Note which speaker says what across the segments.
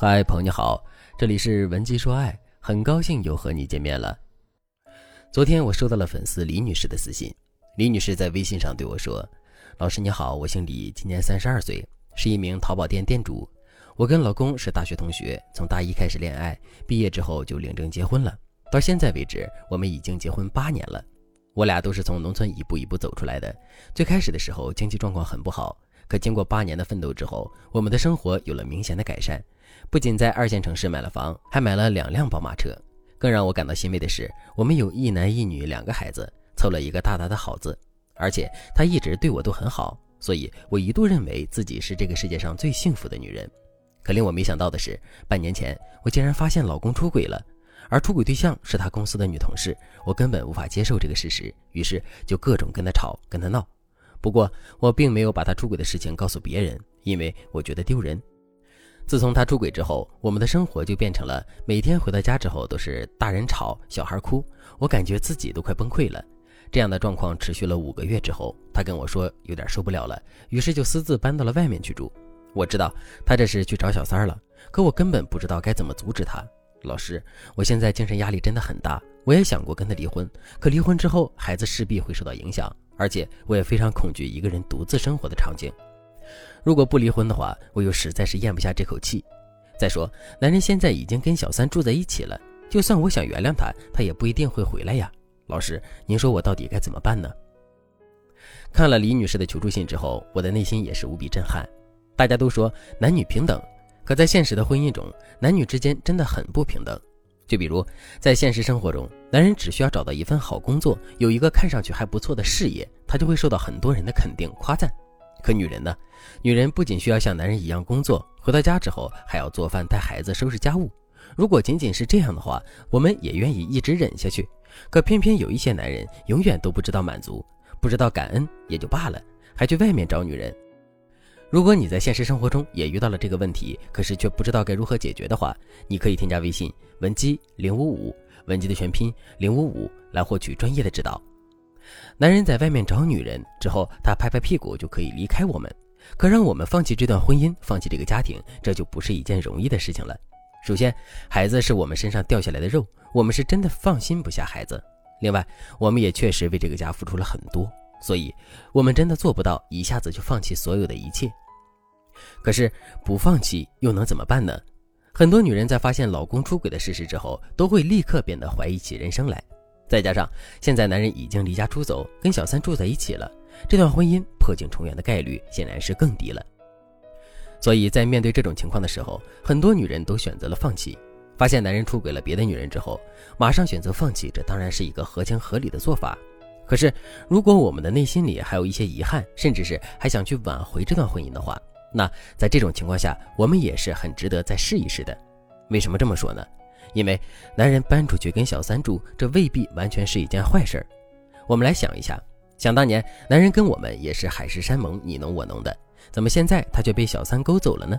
Speaker 1: 嗨，朋友你好，这里是文姬说爱，很高兴又和你见面了。昨天我收到了粉丝李女士的私信，李女士在微信上对我说：“老师你好，我姓李，今年三十二岁，是一名淘宝店店主。我跟老公是大学同学，从大一开始恋爱，毕业之后就领证结婚了。到现在为止，我们已经结婚八年了。我俩都是从农村一步一步走出来的，最开始的时候经济状况很不好，可经过八年的奋斗之后，我们的生活有了明显的改善。”不仅在二线城市买了房，还买了两辆宝马车。更让我感到欣慰的是，我们有一男一女两个孩子，凑了一个大大的好字。而且他一直对我都很好，所以我一度认为自己是这个世界上最幸福的女人。可令我没想到的是，半年前我竟然发现老公出轨了，而出轨对象是他公司的女同事。我根本无法接受这个事实，于是就各种跟他吵，跟他闹。不过我并没有把他出轨的事情告诉别人，因为我觉得丢人。自从他出轨之后，我们的生活就变成了每天回到家之后都是大人吵，小孩哭，我感觉自己都快崩溃了。这样的状况持续了五个月之后，他跟我说有点受不了了，于是就私自搬到了外面去住。我知道他这是去找小三了，可我根本不知道该怎么阻止他。老师，我现在精神压力真的很大，我也想过跟他离婚，可离婚之后孩子势必会受到影响，而且我也非常恐惧一个人独自生活的场景。如果不离婚的话，我又实在是咽不下这口气。再说，男人现在已经跟小三住在一起了，就算我想原谅他，他也不一定会回来呀。老师，您说我到底该怎么办呢？看了李女士的求助信之后，我的内心也是无比震撼。大家都说男女平等，可在现实的婚姻中，男女之间真的很不平等。就比如在现实生活中，男人只需要找到一份好工作，有一个看上去还不错的事业，他就会受到很多人的肯定夸赞。可女人呢？女人不仅需要像男人一样工作，回到家之后还要做饭、带孩子、收拾家务。如果仅仅是这样的话，我们也愿意一直忍下去。可偏偏有一些男人永远都不知道满足，不知道感恩也就罢了，还去外面找女人。如果你在现实生活中也遇到了这个问题，可是却不知道该如何解决的话，你可以添加微信文姬零五五，文姬的全拼零五五，来获取专业的指导。男人在外面找女人之后，他拍拍屁股就可以离开我们。可让我们放弃这段婚姻，放弃这个家庭，这就不是一件容易的事情了。首先，孩子是我们身上掉下来的肉，我们是真的放心不下孩子。另外，我们也确实为这个家付出了很多，所以我们真的做不到一下子就放弃所有的一切。可是不放弃又能怎么办呢？很多女人在发现老公出轨的事实之后，都会立刻变得怀疑起人生来。再加上现在男人已经离家出走，跟小三住在一起了，这段婚姻破镜重圆的概率显然是更低了。所以在面对这种情况的时候，很多女人都选择了放弃。发现男人出轨了别的女人之后，马上选择放弃，这当然是一个合情合理的做法。可是，如果我们的内心里还有一些遗憾，甚至是还想去挽回这段婚姻的话，那在这种情况下，我们也是很值得再试一试的。为什么这么说呢？因为男人搬出去跟小三住，这未必完全是一件坏事儿。我们来想一下，想当年男人跟我们也是海誓山盟、你侬我侬的，怎么现在他却被小三勾走了呢？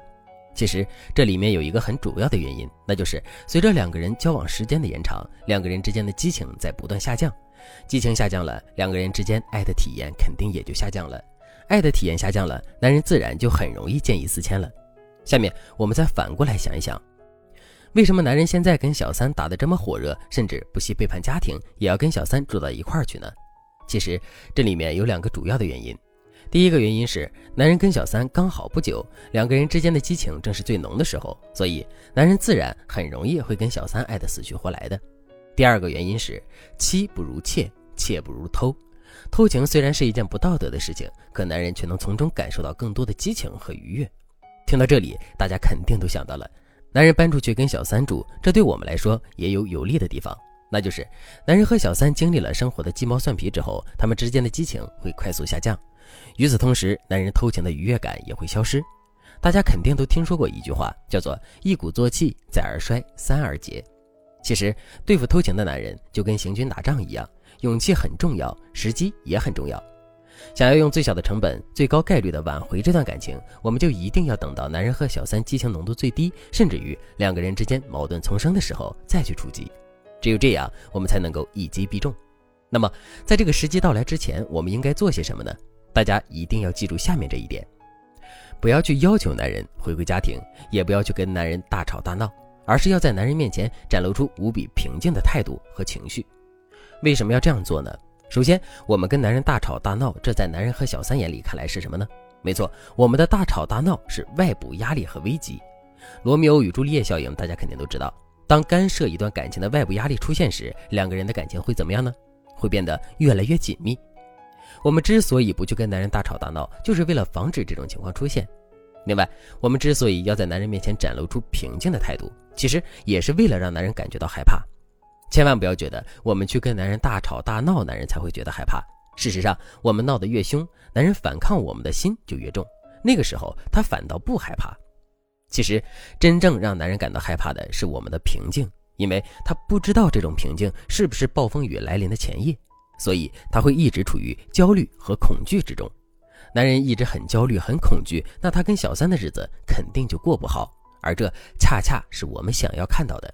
Speaker 1: 其实这里面有一个很主要的原因，那就是随着两个人交往时间的延长，两个人之间的激情在不断下降，激情下降了，两个人之间爱的体验肯定也就下降了，爱的体验下降了，男人自然就很容易见异思迁了。下面我们再反过来想一想。为什么男人现在跟小三打得这么火热，甚至不惜背叛家庭，也要跟小三住到一块儿去呢？其实这里面有两个主要的原因。第一个原因是，男人跟小三刚好不久，两个人之间的激情正是最浓的时候，所以男人自然很容易会跟小三爱得死去活来的。第二个原因是，妻不如妾，妾不如偷。偷情虽然是一件不道德的事情，可男人却能从中感受到更多的激情和愉悦。听到这里，大家肯定都想到了。男人搬出去跟小三住，这对我们来说也有有利的地方，那就是男人和小三经历了生活的鸡毛蒜皮之后，他们之间的激情会快速下降。与此同时，男人偷情的愉悦感也会消失。大家肯定都听说过一句话，叫做“一鼓作气，再而衰，三而竭”。其实，对付偷情的男人就跟行军打仗一样，勇气很重要，时机也很重要。想要用最小的成本、最高概率的挽回这段感情，我们就一定要等到男人和小三激情浓度最低，甚至于两个人之间矛盾丛生的时候再去出击。只有这样，我们才能够一击必中。那么，在这个时机到来之前，我们应该做些什么呢？大家一定要记住下面这一点：不要去要求男人回归家庭，也不要去跟男人大吵大闹，而是要在男人面前展露出无比平静的态度和情绪。为什么要这样做呢？首先，我们跟男人大吵大闹，这在男人和小三眼里看来是什么呢？没错，我们的大吵大闹是外部压力和危机。罗密欧与朱丽叶效应，大家肯定都知道。当干涉一段感情的外部压力出现时，两个人的感情会怎么样呢？会变得越来越紧密。我们之所以不去跟男人大吵大闹，就是为了防止这种情况出现。另外，我们之所以要在男人面前展露出平静的态度，其实也是为了让男人感觉到害怕。千万不要觉得我们去跟男人大吵大闹，男人才会觉得害怕。事实上，我们闹得越凶，男人反抗我们的心就越重。那个时候，他反倒不害怕。其实，真正让男人感到害怕的是我们的平静，因为他不知道这种平静是不是暴风雨来临的前夜，所以他会一直处于焦虑和恐惧之中。男人一直很焦虑、很恐惧，那他跟小三的日子肯定就过不好。而这恰恰是我们想要看到的。